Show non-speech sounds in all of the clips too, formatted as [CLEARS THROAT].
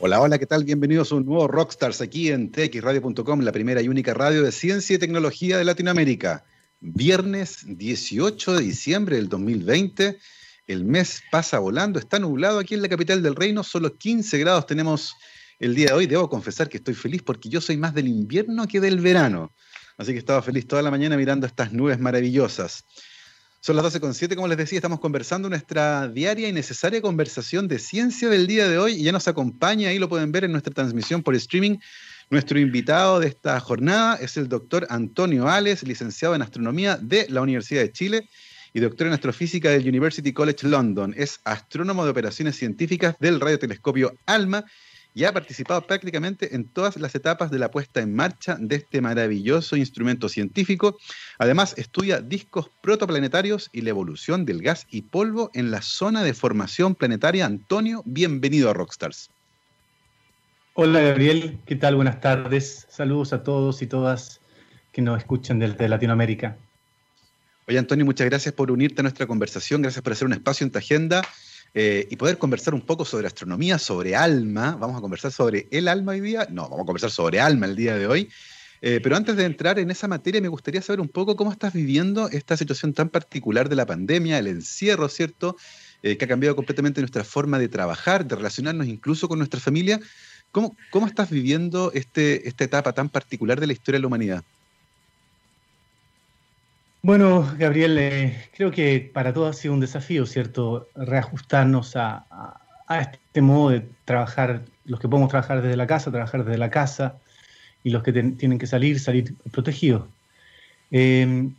Hola, hola, ¿qué tal? Bienvenidos a un nuevo Rockstars aquí en txradio.com, la primera y única radio de ciencia y tecnología de Latinoamérica. Viernes 18 de diciembre del 2020. El mes pasa volando, está nublado aquí en la capital del reino, solo 15 grados tenemos el día de hoy. Debo confesar que estoy feliz porque yo soy más del invierno que del verano. Así que estaba feliz toda la mañana mirando estas nubes maravillosas. Son las 12.7, como les decía, estamos conversando nuestra diaria y necesaria conversación de ciencia del día de hoy y ya nos acompaña, ahí lo pueden ver en nuestra transmisión por streaming. Nuestro invitado de esta jornada es el doctor Antonio Ales, licenciado en astronomía de la Universidad de Chile y doctor en astrofísica del University College London. Es astrónomo de operaciones científicas del radiotelescopio ALMA y ha participado prácticamente en todas las etapas de la puesta en marcha de este maravilloso instrumento científico. Además, estudia discos protoplanetarios y la evolución del gas y polvo en la zona de formación planetaria. Antonio, bienvenido a Rockstars. Hola Gabriel, ¿qué tal? Buenas tardes. Saludos a todos y todas que nos escuchan desde Latinoamérica. Oye Antonio, muchas gracias por unirte a nuestra conversación, gracias por hacer un espacio en tu agenda eh, y poder conversar un poco sobre astronomía, sobre alma. Vamos a conversar sobre el alma hoy día. No, vamos a conversar sobre alma el día de hoy. Eh, pero antes de entrar en esa materia, me gustaría saber un poco cómo estás viviendo esta situación tan particular de la pandemia, el encierro, ¿cierto? Eh, que ha cambiado completamente nuestra forma de trabajar, de relacionarnos incluso con nuestra familia. ¿Cómo, cómo estás viviendo este, esta etapa tan particular de la historia de la humanidad? Bueno, Gabriel, eh, creo que para todos ha sido un desafío, ¿cierto? Reajustarnos a, este modo de trabajar, los que podemos trabajar desde la casa, trabajar desde la casa, y los que tienen que salir, salir protegidos. Em,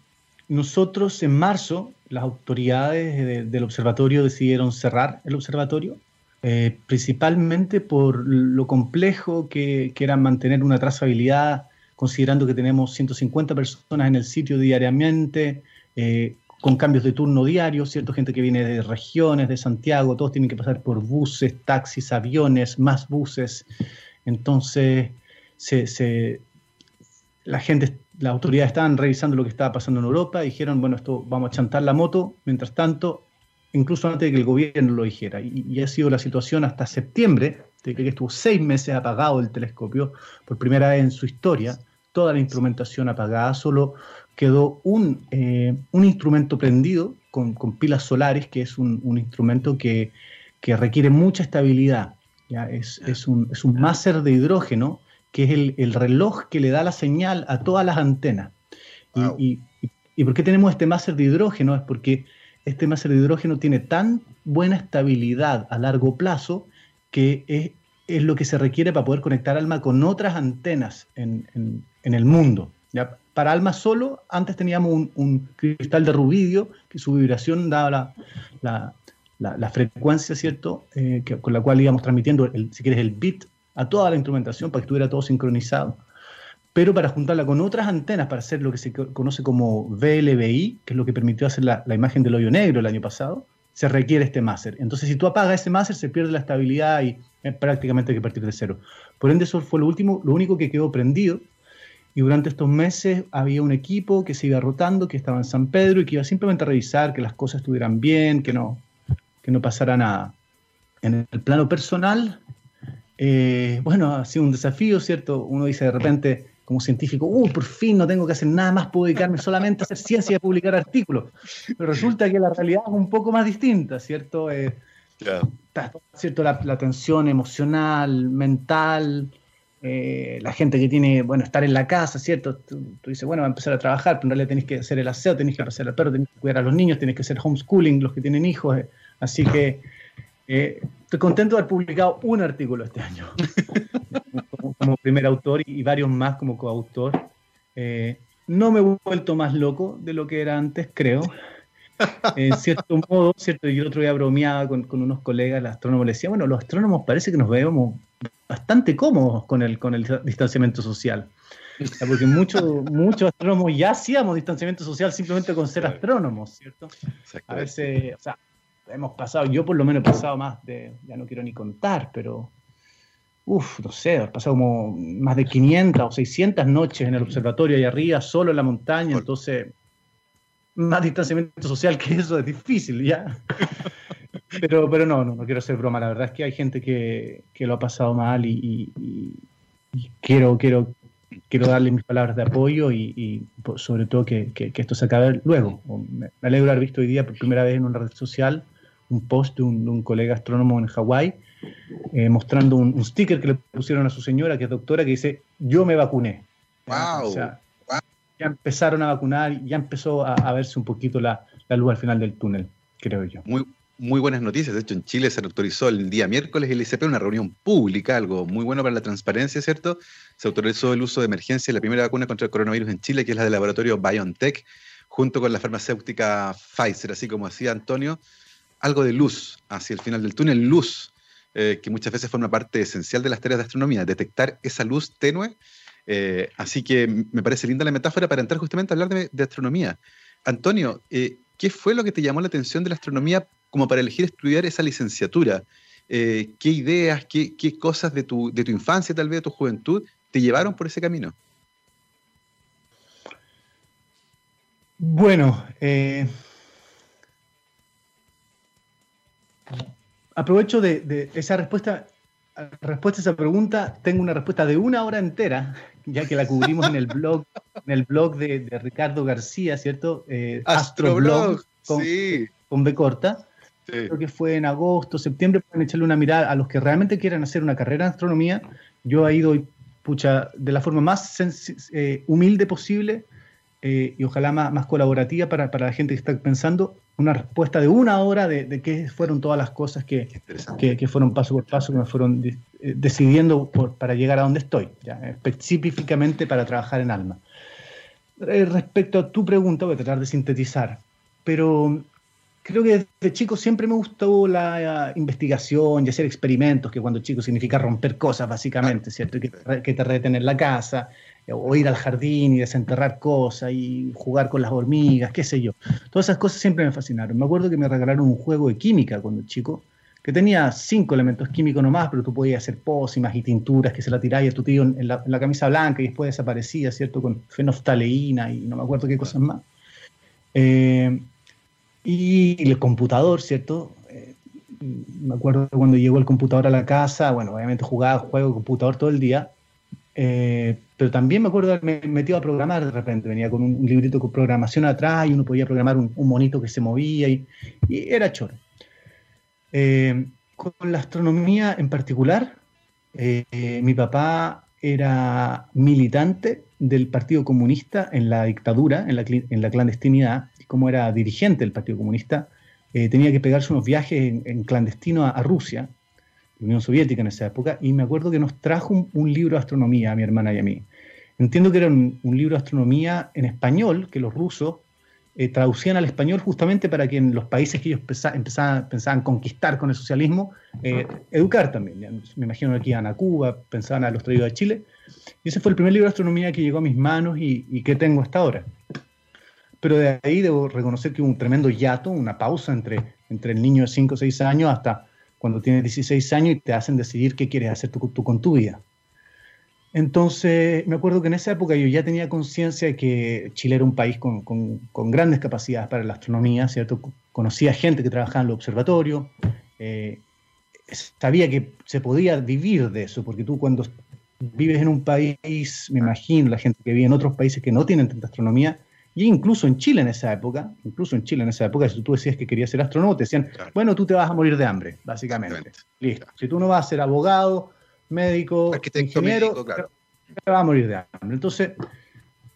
nosotros en marzo, las autoridades del observatorio decidieron cerrar el observatorio, eh, principalmente por lo complejo que, que era mantener una trazabilidad considerando que tenemos 150 personas en el sitio diariamente, eh, con cambios de turno diario, ¿cierto? Gente que viene de regiones, de Santiago, todos tienen que pasar por buses, taxis, aviones, más buses. Entonces, la gente, las autoridades estaban revisando lo que estaba pasando en Europa, dijeron, bueno, esto vamos a chantar la moto, mientras tanto, incluso antes de que el gobierno lo dijera. Y, y ha sido la situación hasta septiembre, de que estuvo seis meses apagado el telescopio por primera vez en su historia toda la instrumentación apagada, solo quedó un, eh, un instrumento prendido con, con, pilas solares, que es un, un instrumento que, que, requiere mucha estabilidad. ¿ya? Es, es, un, es un máser de hidrógeno, que es el, el, reloj que le da la señal a todas las antenas. Y, y, y, por qué tenemos este máser de hidrógeno? Es porque este máser de hidrógeno tiene tan buena estabilidad a largo plazo que es, es lo que se requiere para poder conectar ALMA con otras antenas en, en, en el mundo. ¿ya? Para ALMA solo, antes teníamos un, un, cristal de rubidio, que su vibración daba la, la, la, la frecuencia, ¿cierto? Eh, que, con la cual íbamos transmitiendo, el, si quieres, el bit a toda la instrumentación para que estuviera todo sincronizado. Pero para juntarla con otras antenas, para hacer lo que se conoce como VLBI, que es lo que permitió hacer la, la imagen del hoyo negro el año pasado, se requiere este máser. Entonces, si tú apagas ese máser, se pierde la estabilidad y eh, prácticamente hay que partir de cero. Por ende, eso fue lo último, lo único que quedó prendido. Y durante estos meses había un equipo que se iba rotando, que estaba en San Pedro y que iba simplemente a revisar que las cosas estuvieran bien, que no, que no pasara nada. En el plano personal, eh, bueno, ha sido un desafío, ¿cierto? Uno dice de repente, como científico, uh, por fin no tengo que hacer nada más, puedo dedicarme solamente a hacer ciencia y a publicar artículos. Pero resulta que la realidad es un poco más distinta, ¿cierto? Eh, está, ¿cierto? La, la, tensión emocional, mental, eh, la gente que tiene, bueno, estar en la casa, ¿cierto? Tú, tú, dices, bueno, va a empezar a trabajar, pero en realidad tenés que hacer el aseo, tenés que pasar al perro, tenés que cuidar a los niños, tenés que hacer homeschooling, los que tienen hijos. Eh. Así que eh, estoy contento de haber publicado un artículo este año [LAUGHS] como, como, primer autor y, y, varios más como coautor. Eh, no me he vuelto más loco de lo que era antes, creo. En cierto modo, ¿cierto? Yo el otro día bromeaba con, con unos colegas, el astrónomo le decía, bueno, los astrónomos parece que nos vemos bastante cómodos con el, con el distanciamiento social. Porque muchos [LAUGHS] muchos astrónomos ya hacíamos distanciamiento social simplemente con ser astrónomos, ¿cierto? A veces, o sea, hemos pasado, yo por lo menos he pasado más de, ya no quiero ni contar, pero, uff, no sé, he pasado como más de 500 o 600 noches en el observatorio ahí arriba, solo en la montaña, entonces, más distanciamiento social que eso es difícil, ¿ya? [LAUGHS] Pero, pero no, no, no quiero hacer broma. La verdad es que hay gente que, lo ha pasado mal y, quiero, quiero, quiero darle mis palabras de apoyo y, sobre todo que, esto se acabe luego. Me alegro haber visto hoy día por primera vez en una red social un post de un, colega astrónomo en Hawái eh, mostrando un, sticker que le pusieron a su señora, que es doctora, que dice, yo me vacuné. Wow. ya empezaron a vacunar, ya empezó a, verse un poquito la, la, luz al final del túnel, creo yo. Muy, muy buenas noticias. De hecho, en Chile se autorizó el día miércoles el ICP, una reunión pública, algo muy bueno para la transparencia, ¿cierto? Se autorizó el uso de emergencia de la primera vacuna contra el coronavirus en Chile, que es la del laboratorio BioNTech, junto con la farmacéutica Pfizer, así como decía Antonio, algo de luz hacia el final del túnel, luz, eh, que muchas veces forma parte esencial de las tareas de astronomía, detectar esa luz tenue. Eh, así que me parece linda la metáfora para entrar justamente a hablar de, astronomía. Antonio, eh, ¿qué fue lo que te llamó la atención de la astronomía como para elegir estudiar esa licenciatura? ¿Qué ideas, qué, cosas de tu, de tu infancia, tal vez de tu juventud, te llevaron por ese camino? Bueno, aprovecho de, esa respuesta, respuesta a esa pregunta, tengo una respuesta de una hora entera, ya que la cubrimos en el [LAUGHS] blog, en el blog de, Ricardo García, ¿cierto? Eh, Astroblog, con, con B corta. Creo que fue en agosto, septiembre, pueden echarle una mirada a los que realmente quieran hacer una carrera en astronomía. Yo he ido, pucha, de la forma más eh, humilde posible eh, y ojalá más, más colaborativa para, para, la gente que está pensando, una respuesta de una hora de, qué fueron todas las cosas que, que, fueron paso por paso, que me fueron eh, decidiendo para llegar a donde estoy, ya, específicamente para trabajar en Alma. Eh, respecto a tu pregunta, voy a tratar de sintetizar, pero creo que desde chico siempre me gustó la investigación y hacer experimentos, que cuando chico significa romper cosas, básicamente, ¿cierto? Que, te reten en la casa, o ir al jardín y desenterrar cosas y jugar con las hormigas, qué sé yo. Todas esas cosas siempre me fascinaron. Me acuerdo que me regalaron un juego de química cuando chico, que tenía cinco elementos químicos nomás, pero tú podías hacer pócimas y tinturas que se la tiráis a tu tío en la, camisa blanca y después desaparecía, ¿cierto? Con fenoftaleína y no me acuerdo qué cosas más. Eh, y el computador, ¿cierto? Eh, me acuerdo cuando llegó el computador a la casa, bueno, obviamente jugaba juego computador todo el día, eh, pero también me acuerdo haberme metido a programar de repente. Venía con un, librito con programación atrás y uno podía programar un, monito que se movía y, era choro. Eh, con la astronomía en particular, eh, mi papá era militante del Partido Comunista en la dictadura, en la, en la clandestinidad, y como era dirigente del Partido Comunista, tenía que pegarse unos viajes en, clandestino a Rusia, Unión Soviética en esa época, y me acuerdo que nos trajo un, libro de astronomía a mi hermana y a mí. Entiendo que era un, libro de astronomía en español, que los rusos eh, traducían al español justamente para que en los países que ellos empezaban, pensaban conquistar con el socialismo, eh, educar también. Me imagino que iban a Cuba, pensaban a los traídos a Chile. Y ese fue el primer libro de astronomía que llegó a mis manos y, y que tengo hasta ahora. Pero de ahí debo reconocer que hubo un tremendo hiato, una pausa entre, entre el niño de 5 o 6 años hasta cuando tienes 16 años y te hacen decidir qué quieres hacer tú, con tu vida. Entonces, me acuerdo que en esa época yo ya tenía conciencia de que Chile era un país con, con, grandes capacidades para la astronomía, ¿cierto? Conocía gente que trabajaba en los observatorios, eh, sabía que se podía vivir de eso, porque tú cuando vives en un país, me imagino, la gente que vive en otros países que no tienen tanta astronomía, y incluso en Chile en esa época, incluso en Chile en esa época, si tú decías que querías ser astrónomo, te decían, bueno, tú te vas a morir de hambre, básicamente. Listo. Si tú no vas a ser abogado, médico, ingeniero, te vas a morir de hambre. Entonces,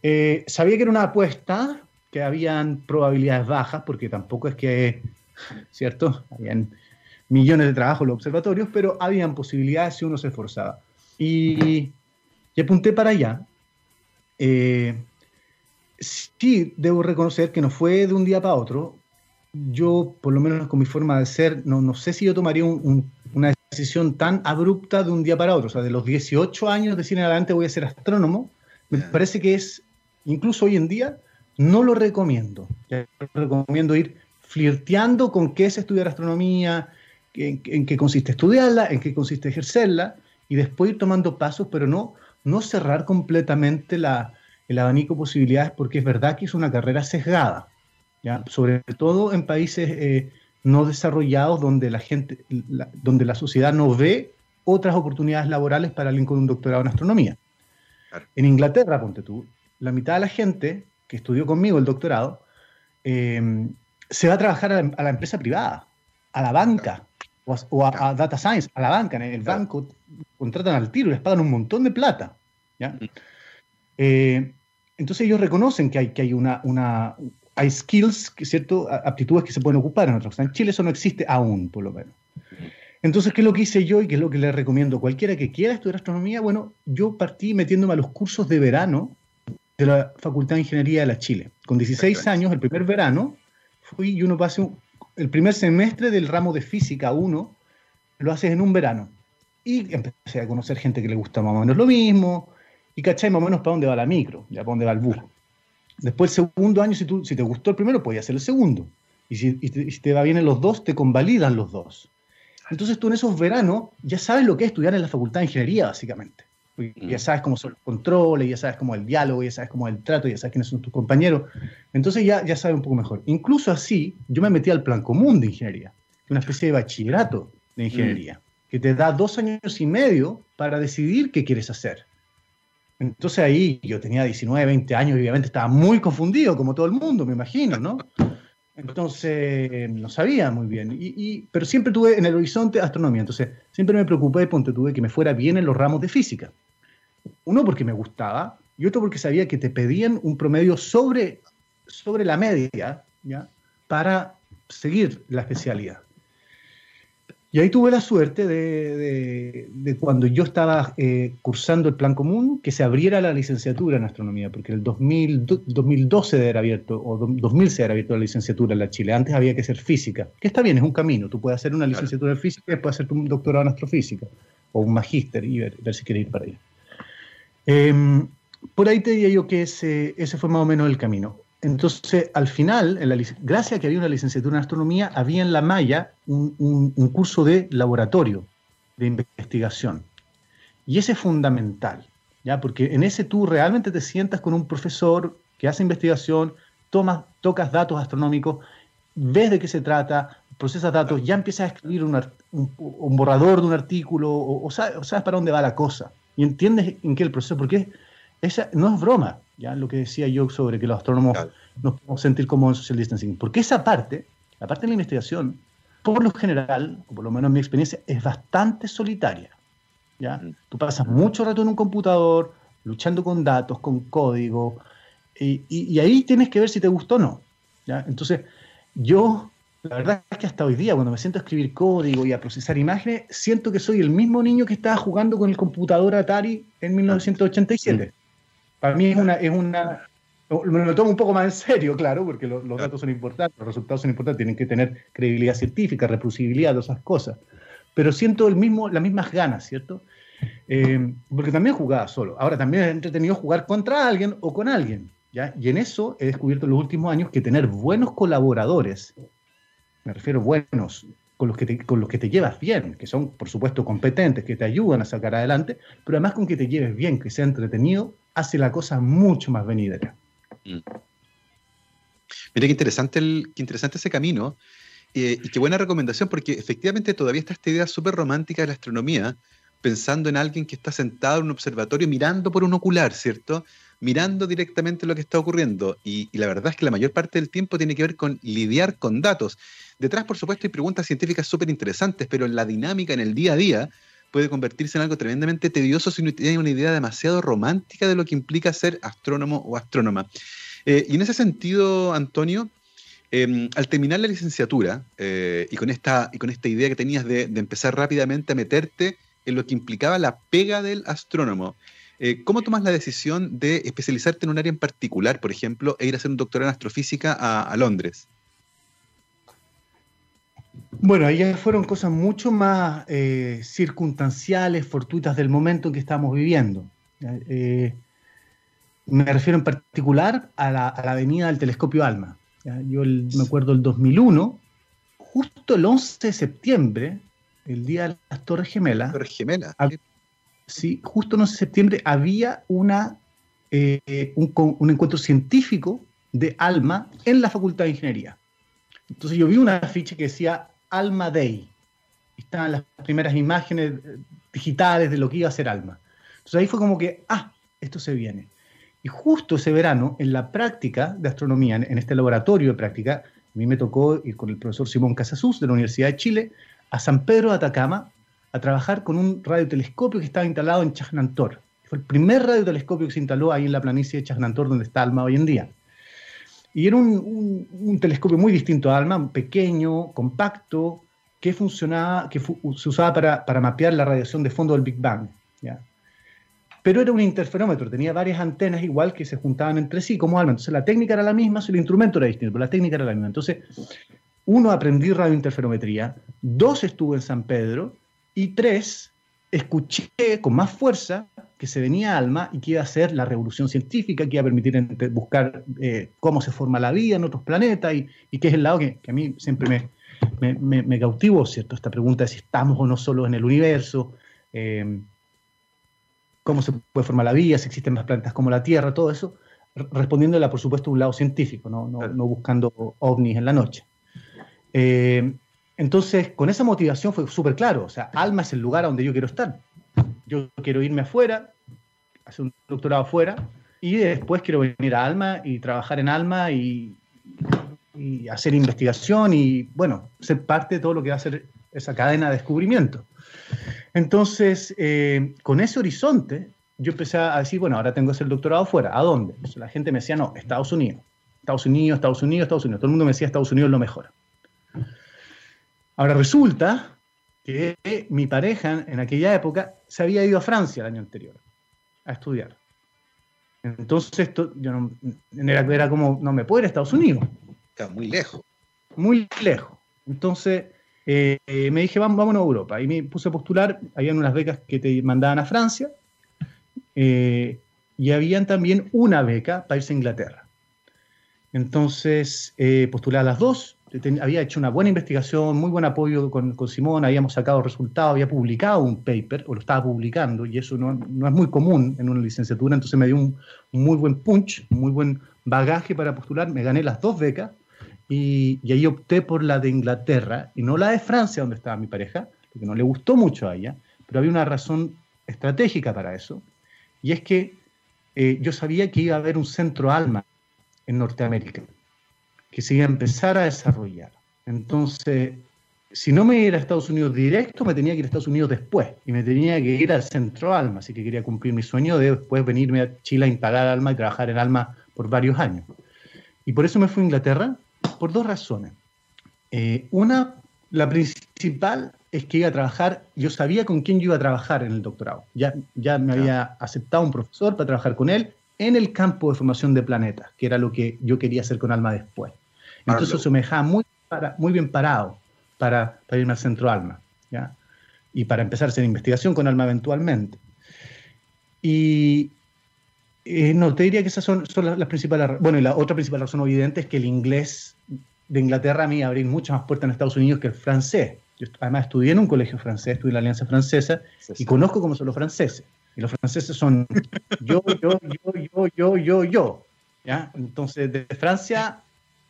eh, sabía que era una apuesta, que habían probabilidades bajas, porque tampoco es que, ¿cierto? Habían millones de trabajos en los observatorios, pero habían posibilidades si uno se esforzaba. Y, y apunté para allá. Eh, sí, debo reconocer que no fue de un día para otro. Yo, por lo menos con mi forma de ser, no, no sé si yo tomaría una decisión tan abrupta de un día para otro. O sea, de los 18 años de cine adelante voy a ser astrónomo. Me parece que es, incluso hoy en día, no lo recomiendo. recomiendo ir flirteando con qué es estudiar astronomía, en, en, qué consiste estudiarla, en qué consiste ejercerla, y después ir tomando pasos, pero no, no cerrar completamente la, el abanico de posibilidades porque es verdad que es una carrera sesgada, ¿ya? sobre todo en países eh, no desarrollados donde la gente, donde la sociedad no ve otras oportunidades laborales para alguien con un doctorado en astronomía. En Inglaterra, ponte tú, la mitad de la gente que estudió conmigo el doctorado em, se va a trabajar a la, empresa privada, a la banca o, a, data science, a la banca. En el banco contratan al tiro, les pagan un montón de plata. ¿ya? Eh, entonces ellos reconocen que hay, que hay una, una hay skills, ¿cierto? aptitudes que se pueden ocupar en otros. En Chile eso no existe aún, por lo menos. Entonces, ¿qué es lo que hice yo y qué es lo que le recomiendo a cualquiera que quiera estudiar astronomía? Bueno, yo partí metiéndome a los cursos de verano de la Facultad de Ingeniería de la Chile. Con 16 años, el primer verano, fui y uno pasa el primer semestre del ramo de física 1, lo haces en un verano. Y empecé a conocer gente que le gusta más o menos lo mismo, y cachai más o menos para dónde va la micro, ya para dónde va el bus. Después, el segundo año, si, tú, si te gustó el primero, podías hacer el segundo. Y si, y te, si te va bien en los dos, te convalidan los dos. Entonces tú en esos veranos ya sabes lo que es estudiar en la facultad de ingeniería, básicamente. Mm. Ya sabes cómo son los controles, ya sabes cómo es el diálogo, ya sabes cómo es el trato, ya sabes quiénes son tus compañeros. Entonces ya, ya sabes un poco mejor. Incluso así, yo me metí al plan común de ingeniería, una especie de bachillerato de ingeniería, mm. que te da dos años y medio para decidir qué quieres hacer. Entonces ahí yo tenía 19, 20 años y obviamente estaba muy confundido, como todo el mundo, me imagino, ¿no? Entonces, no sabía muy bien. Y, pero siempre tuve en el horizonte astronomía. Entonces, siempre me preocupé, ponte tuve que me fuera bien en los ramos de física. Uno porque me gustaba y otro porque sabía que te pedían un promedio sobre, sobre la media para seguir la especialidad. Y ahí tuve la suerte de, cuando yo estaba eh, cursando el plan común, que se abriera la licenciatura en astronomía, porque en el 2000, 2012 era abierto, o 2000 se era abierto la licenciatura en la Chile. Antes había que ser física, que está bien, es un camino. Tú puedes hacer una licenciatura en física y después hacer un doctorado en astrofísica, o un magíster y ver, si quieres ir para allá. Em, por ahí te diría yo que ese, ese fue más o menos el camino. Entonces, al final, en la, gracias a que había una licenciatura en astronomía, había en la malla un, curso de laboratorio, de investigación. Y ese es fundamental, ¿ya? porque en ese tú realmente te sientas con un profesor que hace investigación, tomas, tocas datos astronómicos, ves de qué se trata, procesas datos, ya empiezas a escribir un, borrador de un artículo, o, sabes, para dónde va la cosa, y entiendes en qué el proceso, porque esa no es broma, ya lo que decía yo sobre que los astrónomos nos podemos sentir como en social distancing, porque esa parte, la parte de la investigación, por lo general, o por lo menos en mi experiencia, es bastante solitaria. ¿ya? Tú pasas mucho rato en un computador, luchando con datos, con código, y, ahí tienes que ver si te gustó o no. ¿ya? Entonces, yo, la verdad es que hasta hoy día, cuando me siento a escribir código y a procesar imágenes, siento que soy el mismo niño que estaba jugando con el computador Atari en 1987. Para mí es una, es una, me lo tomo un poco más en serio, claro, porque los datos son importantes, los resultados son importantes, tienen que tener credibilidad científica, reproducibilidad, todas esas cosas. Pero siento el mismo, las mismas ganas, ¿cierto? Eh, porque también jugaba solo. Ahora también es entretenido jugar contra alguien o con alguien. ¿ya? Y en eso he descubierto en los últimos años que tener buenos colaboradores, me refiero buenos, con los, que te, con los que te llevas bien, que son por supuesto competentes, que te ayudan a sacar adelante, pero además con que te lleves bien, que sea entretenido, hace la cosa mucho más venidera. Mm. Mira qué interesante, el, qué interesante ese camino eh, y qué buena recomendación, porque efectivamente todavía está esta idea súper romántica de la astronomía, pensando en alguien que está sentado en un observatorio mirando por un ocular, ¿cierto? Mirando directamente lo que está ocurriendo. Y, y la verdad es que la mayor parte del tiempo tiene que ver con lidiar con datos. Detrás, por supuesto, hay preguntas científicas súper interesantes, pero en la dinámica, en el día a día, puede convertirse en algo tremendamente tedioso si uno tiene una idea demasiado romántica de lo que implica ser astrónomo o astrónoma. Eh, y en ese sentido, Antonio, em, al terminar la licenciatura eh, y, con esta, y con esta idea que tenías de, empezar rápidamente a meterte en lo que implicaba la pega del astrónomo, eh, ¿cómo tomas la decisión de especializarte en un área en particular, por ejemplo, e ir a hacer un doctorado en astrofísica a Londres? Bueno, ahí fueron cosas mucho más eh, circunstanciales, fortuitas del momento en que estamos viviendo. Eh, me refiero en particular a la, a avenida del telescopio ALMA. Yo me acuerdo el 2001, justo el 11 de septiembre, el día de las Torres Gemelas. Torres Gemelas. sí, justo el 11 de septiembre había una, eh, un, un encuentro científico de ALMA en la Facultad de Ingeniería. Entonces yo vi una afiche que decía Alma Day. Estaban las primeras imágenes eh, digitales de lo que iba a ser Alma. Entonces ahí fue como que, ah, esto se viene. Y justo ese verano, en la práctica de astronomía, en este laboratorio de práctica, a mí me tocó ir con el profesor Simón Casasús de la Universidad de Chile a San Pedro de Atacama a trabajar con un radiotelescopio que estaba instalado en Chagnantor. Fue el primer radiotelescopio que se instaló ahí en la planicie de Chagnantor, donde está Alma hoy en día. Y era un, telescopio muy distinto a Alma, pequeño, compacto, que funcionaba, que se usaba para, para, mapear la radiación de fondo del Big Bang. ¿ya? Pero era un interferómetro, tenía varias antenas igual que se juntaban entre sí como Alma. Entonces la técnica era la misma, el instrumento era distinto, pero la técnica era la misma. Entonces, uno, aprendí radiointerferometría, dos, estuve en San Pedro, y tres, escuché con más fuerza que se venía Alma y que iba a ser la revolución científica, que iba a permitir buscar eh, cómo se forma la vida en otros planetas y, que es el lado que, a mí siempre me, me, cautivó, ¿cierto? Esta pregunta de si estamos o no solos en el universo, eh, cómo se puede formar la vida, si existen más planetas como la Tierra, todo eso, respondiéndola, por supuesto, un lado científico, no, no, buscando ovnis en la noche. Eh, entonces, con esa motivación fue súper claro, o sea, Alma es el lugar a donde yo quiero estar. Yo quiero irme afuera, hacer un doctorado afuera, y después quiero venir a Alma y trabajar en Alma y, hacer investigación y, bueno, ser parte de todo lo que va a ser esa cadena de descubrimiento. Entonces, eh, con ese horizonte, yo empecé a decir, bueno, ahora tengo que hacer el doctorado afuera. ¿A dónde? la gente me decía, no, Estados Unidos. Estados Unidos, Estados Unidos, Estados Unidos. Todo el mundo me decía, Estados Unidos es lo mejor. Ahora resulta que mi pareja en aquella época se había ido a Francia el año anterior a estudiar. Entonces, esto, yo no, era, como, no me puedo ir a Estados Unidos. Está muy lejos. Muy lejos. Entonces, eh, me dije, vamos, vámonos a Europa. Y me puse a postular, habían unas becas que te mandaban a Francia, eh, y habían también una beca para irse a Inglaterra. Entonces, eh, postulé a las dos, había hecho una buena investigación, muy buen apoyo con, Simón, habíamos sacado resultados, había publicado un paper, o lo estaba publicando, y eso no, es muy común en una licenciatura, entonces me dio un, muy buen punch, un muy buen bagaje para postular, me gané las dos becas, y, ahí opté por la de Inglaterra, y no la de Francia, donde estaba mi pareja, porque no le gustó mucho a ella, pero había una razón estratégica para eso, y es que eh, yo sabía que iba a haber un centro alma en Norteamérica que se iba a empezar a desarrollar. Entonces, si no me iba a Estados Unidos directo, me tenía que ir a Estados Unidos después y me tenía que ir al centro Alma, así que quería cumplir mi sueño de después venirme a Chile a instalar Alma y trabajar en Alma por varios años. Y por eso me fui a Inglaterra, por dos razones. Eh, una, la principal es que iba a trabajar, yo sabía con quién yo iba a trabajar en el doctorado. Ya, ya me había aceptado un profesor para trabajar con él en el campo de formación de planetas, que era lo que yo quería hacer con Alma después. Entonces eso me dejaba muy, muy bien parado para, irme al centro Alma, ¿ya? Y para empezar a hacer investigación con Alma eventualmente. Y eh, no, te diría que esas son, son las, principales Bueno, y la otra principal razón evidente es que el inglés de Inglaterra a mí abre muchas más puertas en Estados Unidos que el francés. Yo además estudié en un colegio francés, estudié en la Alianza Francesa y conozco cómo son los franceses. Y los franceses son yo, yo, yo, yo, yo, yo, yo. ¿ya? Entonces, de Francia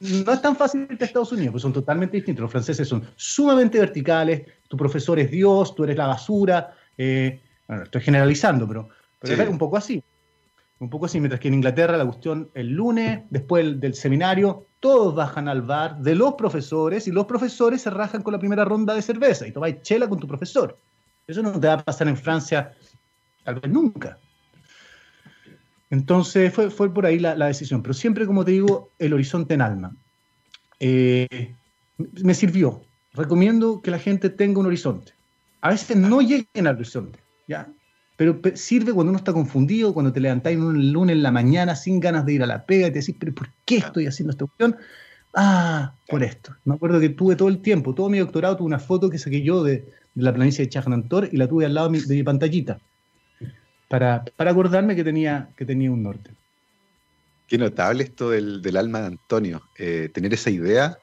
no es tan fácil que Estados Unidos, pues son totalmente distintos. Los franceses son sumamente verticales, tu profesor es Dios, tú eres la basura. Eh, bueno, estoy generalizando, pero, pero es un poco así. Un poco así, mientras que en Inglaterra la cuestión el lunes, después del, seminario, todos bajan al bar de los profesores y los profesores se rajan con la primera ronda de cerveza y tomáis chela con tu profesor. Eso no te va a pasar en Francia tal vez nunca. Entonces fue, fue por ahí la, decisión, pero siempre, como te digo, el horizonte en alma. Eh, me sirvió. Recomiendo que la gente tenga un horizonte. A veces no lleguen al horizonte, ¿ya? Pero sirve cuando uno está confundido, cuando te levantáis un lunes en la mañana sin ganas de ir a la pega y te decís, pero ¿por qué estoy haciendo esta cuestión? Ah, por esto. Me acuerdo que tuve todo el tiempo, todo mi doctorado, tuve una foto que saqué yo de, la planicie de Chagnantor y la tuve al lado de mi pantallita para, acordarme que tenía, que tenía un norte. Qué notable esto del, alma de Antonio, eh, tener esa idea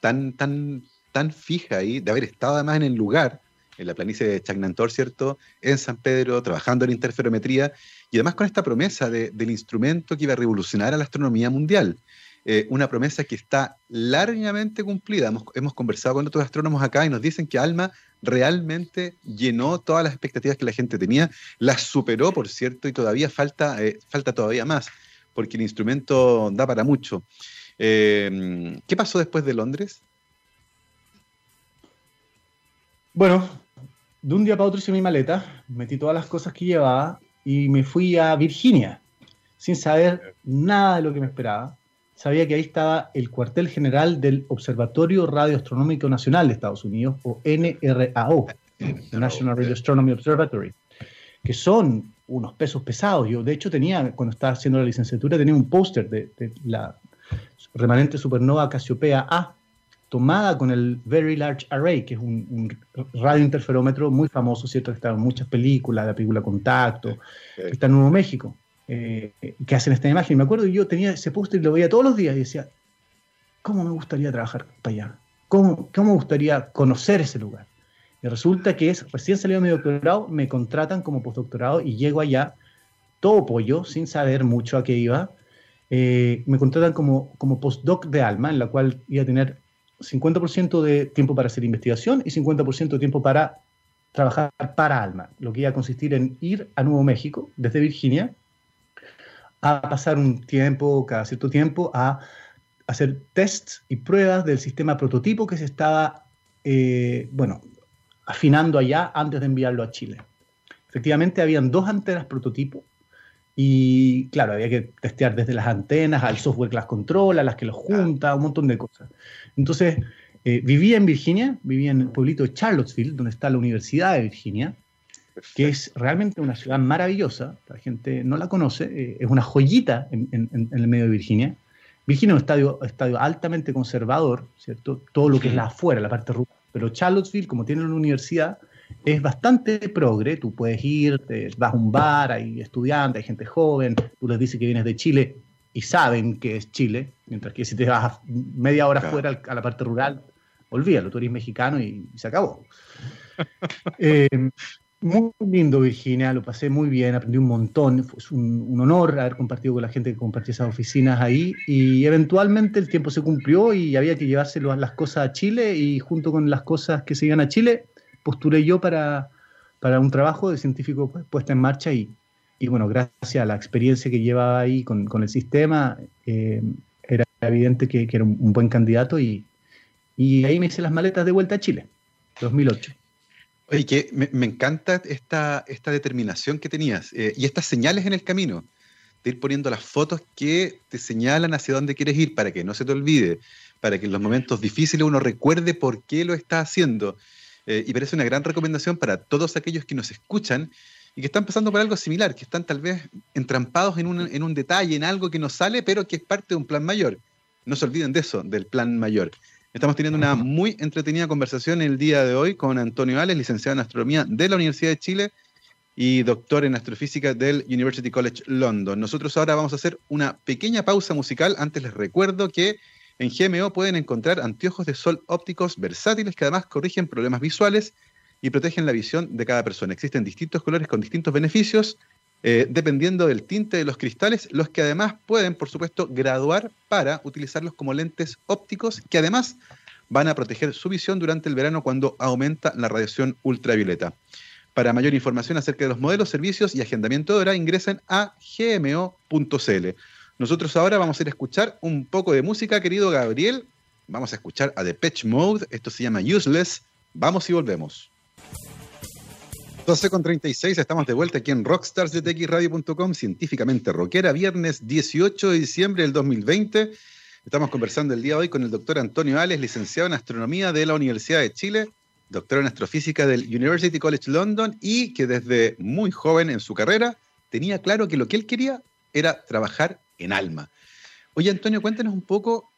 tan, tan, tan fija ahí, de haber estado además en el lugar, en la planicie de Chagnantor, ¿cierto? En San Pedro, trabajando en interferometría, y además con esta promesa del instrumento que iba a revolucionar a la astronomía mundial. Eh, una promesa que está largamente cumplida. Hemos, conversado con otros astrónomos acá y nos dicen que ALMA realmente llenó todas las expectativas que la gente tenía, las superó, por cierto, y todavía falta, eh, falta todavía más, porque el instrumento da para mucho. Eh, ¿Qué pasó después de Londres? Bueno, de un día para otro hice mi maleta, metí todas las cosas que llevaba y me fui a Virginia, sin saber nada de lo que me esperaba sabía que ahí estaba el cuartel general del Observatorio Radioastronómico Nacional de Estados Unidos, o NRAO, National Radio Astronomy Observatory, que son unos pesos pesados. Yo, de hecho, tenía, cuando estaba haciendo la licenciatura, tenía un póster de, la remanente supernova Cassiopeia A, tomada con el Very Large Array, que es un, radiointerferómetro muy famoso, ¿cierto? Que está en muchas películas, la película Contacto, que está en Nuevo México eh, que hacen esta imagen. Me acuerdo que yo tenía ese póster y lo veía todos los días y decía, ¿cómo me gustaría trabajar para allá? ¿Cómo, cómo me gustaría conocer ese lugar? Y resulta que es, recién salido mi doctorado, me contratan como postdoctorado y llego allá, todo pollo, sin saber mucho a qué iba. Eh, me contratan como, como postdoc de Alma, en la cual iba a tener 50% de tiempo para hacer investigación y 50% de tiempo para trabajar para Alma, lo que iba a consistir en ir a Nuevo México desde Virginia a pasar un tiempo, cada cierto tiempo, a hacer tests y pruebas del sistema prototipo que se estaba, eh, bueno, afinando allá antes de enviarlo a Chile. Efectivamente, habían dos antenas prototipo y, claro, había que testear desde las antenas al software que las controla, las que los junta, un montón de cosas. Entonces, eh, vivía en Virginia, vivía en el pueblito de Charlottesville, donde está la Universidad de Virginia, que es realmente una ciudad maravillosa, la gente no la conoce, eh, es una joyita en, el medio de Virginia. Virginia es un estadio, estadio altamente conservador, ¿cierto? Todo lo que es la afuera, la parte rural. Pero Charlottesville, como tiene una universidad, es bastante progre. Tú puedes ir, te vas a un bar, hay estudiantes, hay gente joven, tú les dices que vienes de Chile y saben que es Chile, mientras que si te vas media hora afuera a la parte rural, olvídalo, tú eres mexicano y, se acabó. [LAUGHS] eh, muy lindo, Virginia, lo pasé muy bien, aprendí un montón, fue un, honor haber compartido con la gente que compartió esas oficinas ahí y eventualmente el tiempo se cumplió y había que llevarse las cosas a Chile y junto con las cosas que se iban a Chile postulé yo para, para un trabajo de científico puesta en marcha y, y, bueno, gracias a la experiencia que llevaba ahí con, con el sistema, eh, era evidente que, que, era un, buen candidato y, y ahí me hice las maletas de vuelta a Chile, 2008. Oye, que me, encanta esta, esta determinación que tenías eh, y estas señales en el camino, de ir poniendo las fotos que te señalan hacia dónde quieres ir para que no se te olvide, para que en los momentos difíciles uno recuerde por qué lo está haciendo. Eh, y parece una gran recomendación para todos aquellos que nos escuchan y que están pasando por algo similar, que están tal vez entrampados en un, en un detalle, en algo que no sale, pero que es parte de un plan mayor. No se olviden de eso, del plan mayor. Estamos teniendo una muy entretenida conversación el día de hoy con Antonio Ales, licenciado en Astronomía de la Universidad de Chile y doctor en Astrofísica del University College London. Nosotros ahora vamos a hacer una pequeña pausa musical. Antes les recuerdo que en GMO pueden encontrar anteojos de sol ópticos versátiles que además corrigen problemas visuales y protegen la visión de cada persona. Existen distintos colores con distintos beneficios eh, dependiendo del tinte de los cristales, los que además pueden, por supuesto, graduar para utilizarlos como lentes ópticos que además van a proteger su visión durante el verano cuando aumenta la radiación ultravioleta. Para mayor información acerca de los modelos, servicios y agendamiento de hora, ingresen a gmo.cl. Nosotros ahora vamos a ir a escuchar un poco de música, querido Gabriel. Vamos a escuchar a Depeche Mode. Esto se llama Useless. Vamos y volvemos. 12 con 36, estamos de vuelta aquí en rockstarsdetxradio.com, científicamente rockera, viernes 18 de diciembre del 2020. Estamos conversando el día de hoy con el doctor Antonio Ales, licenciado en astronomía de la Universidad de Chile, doctor en astrofísica del University College London y que desde muy joven en su carrera tenía claro que lo que él quería era trabajar en alma. Oye, Antonio, cuéntanos un poco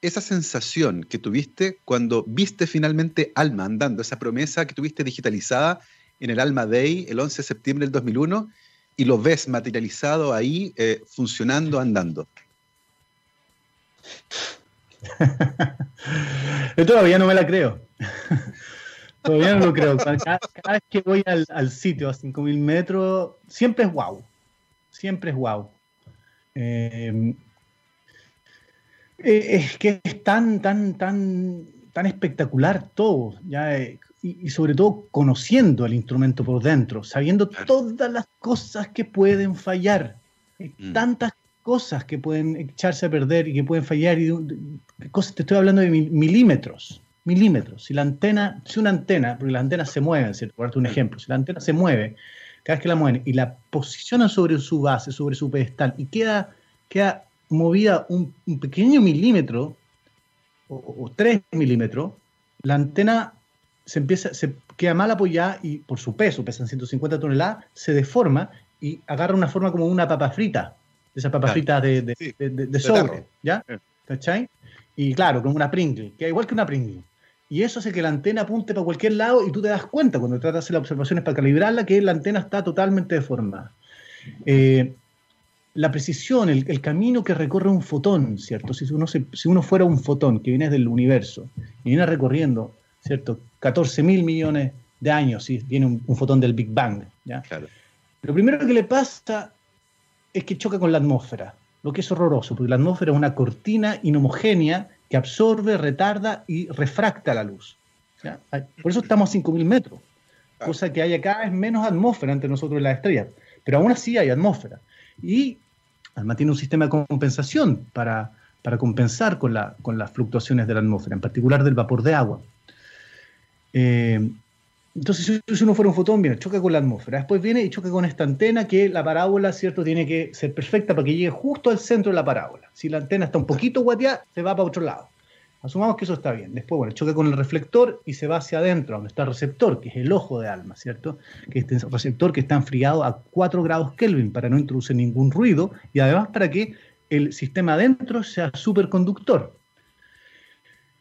esa sensación que tuviste cuando viste finalmente Alma andando, esa promesa que tuviste digitalizada en el Alma Day el 11 de septiembre del 2001 y lo ves materializado ahí, eh, funcionando, andando. [LAUGHS] Yo todavía no me la creo. [LAUGHS] todavía no lo creo. Cada, vez que voy al, sitio a 5.000 metros, siempre es wow. Siempre es wow. Em, Eh, es que es tan, tan, tan, tan espectacular todo, ya, eh, y, sobre todo conociendo el instrumento por dentro, sabiendo todas las cosas que pueden fallar, mm. tantas cosas que pueden echarse a perder y que pueden fallar, y cosas, te estoy hablando de milímetros, milímetros. Si la antena, si una antena, porque las antenas se mueven, ¿cierto? Por darte un ejemplo, si la antena se mueve, cada vez que la mueven y la posicionan sobre su base, sobre su pedestal, y queda, queda movida un, pequeño milímetro o, tres milímetros, la antena se empieza, se queda mal apoyada y por su peso, pesan 150 toneladas, se deforma y agarra una forma como una papa frita, de esas papas fritas de, de, sobre, ¿ya? ¿Cachai? Y claro, como una Pringle, que igual que una Pringle. Y eso hace que la antena apunte para cualquier lado y tú te das cuenta cuando tratas de hacer las observaciones para calibrarla que la antena está totalmente deformada. Eh, la precisión, el, camino que recorre un fotón, ¿cierto? Si uno, si uno fuera un fotón que viene del universo y viene recorriendo, ¿cierto? 14 mil millones de años, si viene un, fotón del Big Bang, ¿ya? Claro. Lo primero que le pasa es que choca con la atmósfera, lo que es horroroso, porque la atmósfera es una cortina inhomogénea que absorbe, retarda y refracta la luz. Por eso estamos a 5.000 metros, cosa que hay acá es menos atmósfera entre nosotros y las estrellas, pero aún así hay atmósfera. Y Además tiene un sistema de compensación para, para compensar con, la, con, las fluctuaciones de la atmósfera, en particular del vapor de agua. Eh, entonces, si uno fuera un fotón, viene, choca con la atmósfera, después viene y choca con esta antena que la parábola, ¿cierto?, tiene que ser perfecta para que llegue justo al centro de la parábola. Si la antena está un poquito guateada, se va para otro lado. Asumamos que eso está bien. Después, bueno, choca con el reflector y se va hacia adentro, donde está el receptor, que es el ojo de alma, ¿cierto? Que este receptor que está enfriado a 4 grados Kelvin para no introducir ningún ruido y además para que el sistema adentro sea superconductor.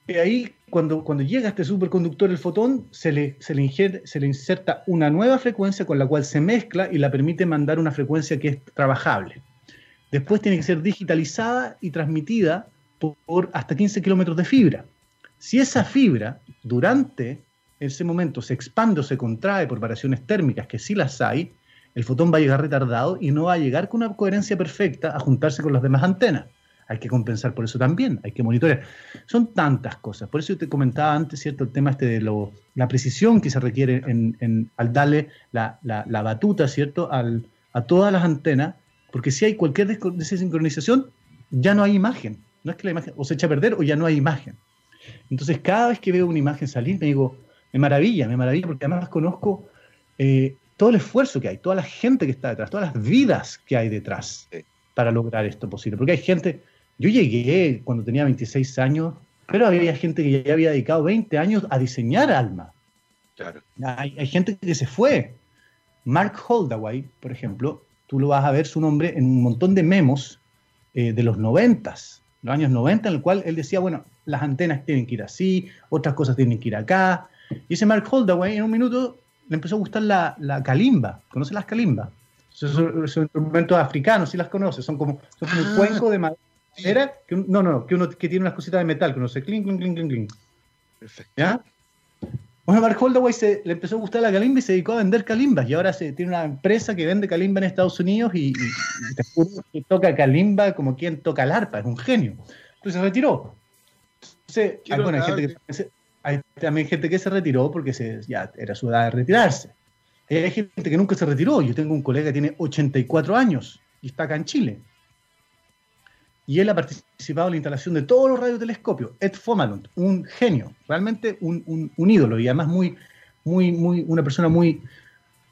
Y ahí, cuando, cuando llega este superconductor, el fotón, se le, se, le se le inserta una nueva frecuencia con la cual se mezcla y la permite mandar una frecuencia que es trabajable. Después tiene que ser digitalizada y transmitida por hasta 15 kilómetros de fibra. Si esa fibra durante ese momento se expande o se contrae por variaciones térmicas, que sí las hay, el fotón va a llegar retardado y no va a llegar con una coherencia perfecta a juntarse con las demás antenas. Hay que compensar por eso también, hay que monitorear. Son tantas cosas. Por eso te comentaba antes, ¿cierto? El tema este de lo, la precisión que se requiere en, al darle la, batuta, ¿cierto? a todas las antenas, porque si hay cualquier desincronización, ya no hay imagen. No es que la imagen o se echa a perder o ya no hay imagen. Entonces, cada vez que veo una imagen salir, me digo, me maravilla, me maravilla, porque además conozco eh, todo el esfuerzo que hay, toda la gente que está detrás, todas las vidas que hay detrás para lograr esto posible. Porque hay gente, yo llegué cuando tenía 26 años, pero había gente que ya había dedicado 20 años a diseñar Alma. Claro. Hay, hay gente que se fue. Mark Holdaway, por ejemplo, tú lo vas a ver su nombre en un montón de memos eh, de los noventas los años 90, en el cual él decía, bueno, las antenas tienen que ir así, otras cosas tienen que ir acá. Y ese Mark Holdaway en un minuto le empezó a gustar la, la kalimba. ¿Conoce las kalimba? Son, instrumentos africanos, si las conoce, son como, son como un ah. cuenco de madera, que no, no, que uno que tiene unas cositas de metal, que uno se clink, clink, clink, clink, Perfecto. ¿Ya? Bueno, Mark Holdaway se, le empezó a gustar la calimba y se dedicó a vender calimbas. Y ahora se, tiene una empresa que vende calimba en Estados Unidos y, y, toca calimba como quien toca el arpa, es un genio. Entonces se retiró. Entonces, hay, bueno, hay, gente que, hay también gente que se retiró porque se, ya era su edad de retirarse. Hay gente que nunca se retiró. Yo tengo un colega que tiene 84 años y está acá en Chile y él ha participado en la instalación de todos los radiotelescopios. Ed Fomalund, un genio, realmente un, ídolo y además muy, muy, muy, una persona muy,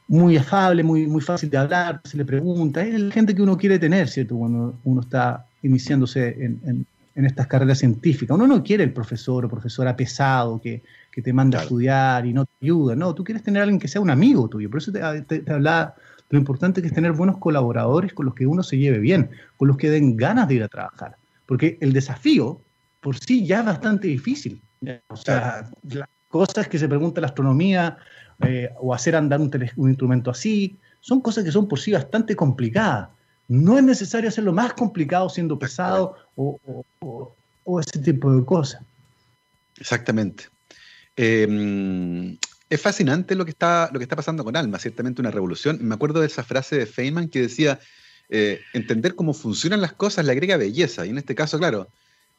muy afable, muy, muy fácil de hablar, se le pregunta, es la gente que uno quiere tener, ¿cierto? Cuando uno está iniciándose en, estas carreras científicas. Uno no quiere el profesor o profesora pesado que, te manda a estudiar y no te ayuda, no, tú quieres tener a alguien que sea un amigo tuyo, por eso te, te hablaba lo importante es tener buenos colaboradores con los que uno se lleve bien, con los que den ganas de ir a trabajar. Porque el desafío por sí ya es bastante difícil. O sea, las cosas que se pregunta la astronomía eh, o hacer andar un, instrumento así, son cosas que son por sí bastante complicadas. No es necesario hacerlo más complicado siendo pesado o, ese tipo de cosas. Exactamente. Eh, es fascinante lo que, está, lo que está pasando con Alma, ciertamente una revolución. Me acuerdo de esa frase de Feynman que decía, eh, entender cómo funcionan las cosas le agrega belleza. Y en este caso, claro,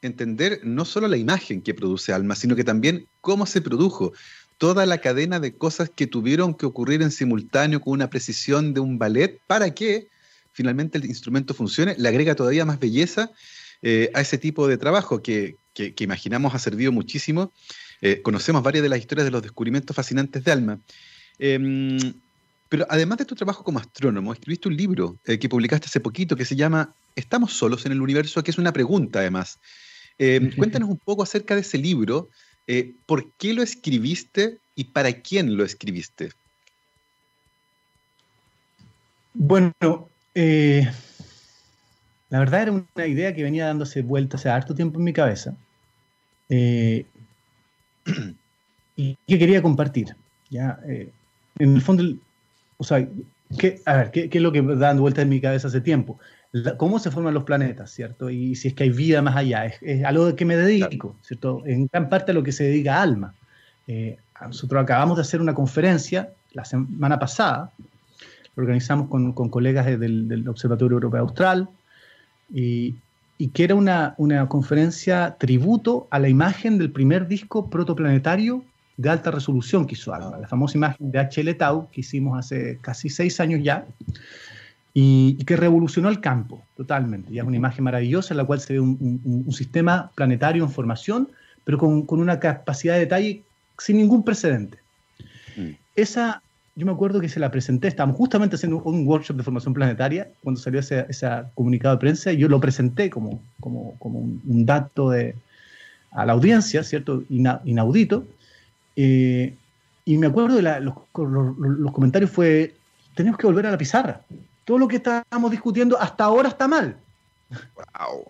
entender no solo la imagen que produce Alma, sino que también cómo se produjo, toda la cadena de cosas que tuvieron que ocurrir en simultáneo con una precisión de un ballet para que finalmente el instrumento funcione, le agrega todavía más belleza eh, a ese tipo de trabajo que, imaginamos ha servido muchísimo. Eh, conocemos varias de las historias de los descubrimientos fascinantes de Alma. Em, pero además de tu trabajo como astrónomo, escribiste un libro eh, que publicaste hace poquito que se llama ¿Estamos solos en el universo? que es una pregunta además. Em, [LAUGHS] cuéntanos un poco acerca de ese libro, por qué lo escribiste y para quién lo escribiste. Bueno, eh, la verdad era una idea que venía dándose vueltas hace harto tiempo en mi cabeza eh, [CLEARS THROAT] y que quería compartir. ¿ya? Eh, en el fondo, o sea, a ver, ¿qué, es lo que da dando vueltas en mi cabeza hace tiempo? ¿Cómo se forman los planetas, cierto? Y si es que hay vida más allá. Es, algo de que me dedico, ¿cierto? En gran parte a lo que se dedica a Alma. nosotros acabamos de hacer una conferencia la semana pasada lo organizamos con, con colegas del, Observatorio Europeo Austral, y, y que era una, una, conferencia tributo a la imagen del primer disco protoplanetario de alta resolución que hizo Alma, la famosa imagen de HL Tau que hicimos hace casi seis años ya, y, que revolucionó el campo totalmente. Ya es una imagen maravillosa en la cual se ve un, un, sistema planetario en formación, pero con, con, una capacidad de detalle sin ningún precedente. Mm. Esa, yo me acuerdo que se la presenté, estábamos justamente haciendo un workshop de formación planetaria cuando salió ese, comunicado de prensa y yo lo presenté como, como, como un, dato de, a la audiencia, ¿cierto? inaudito. Eh, y me acuerdo de los, los, comentarios fue, tenemos que volver a la pizarra. Todo lo que estábamos discutiendo hasta ahora está mal. Wow.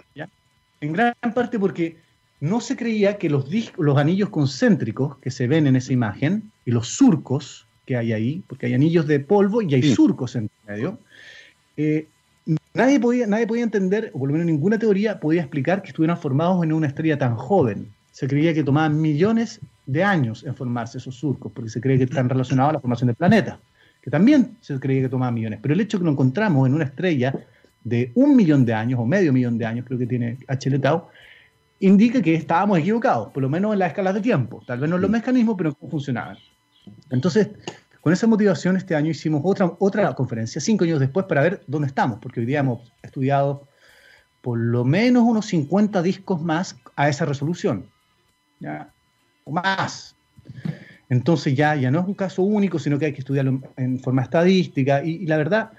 En gran parte porque no se creía que los, los anillos concéntricos que se ven en esa imagen y los surcos que hay ahí, porque hay anillos de polvo y hay surcos en medio. Eh, nadie, podía, nadie podía entender, o por lo menos ninguna teoría podía explicar que estuvieran formados en una estrella tan joven. Se creía que tomaban millones de años en formarse esos surcos, porque se cree que están relacionados a la formación del planeta, que también se creía que tomaban millones. Pero el hecho que lo encontramos en una estrella de un millón de años, o medio millón de años, creo que tiene. Tau, indica que estábamos equivocados, por lo menos en las escalas de tiempo. Tal vez no en los mecanismos, pero cómo funcionaban. Entonces, con esa motivación, este año hicimos otra, otra conferencia, cinco años después, para ver dónde estamos, porque hoy día hemos estudiado por lo menos unos 50 discos más a esa resolución, ¿ya? o más. Entonces ya, ya no es un caso único, sino que hay que estudiarlo en forma estadística. Y, la verdad,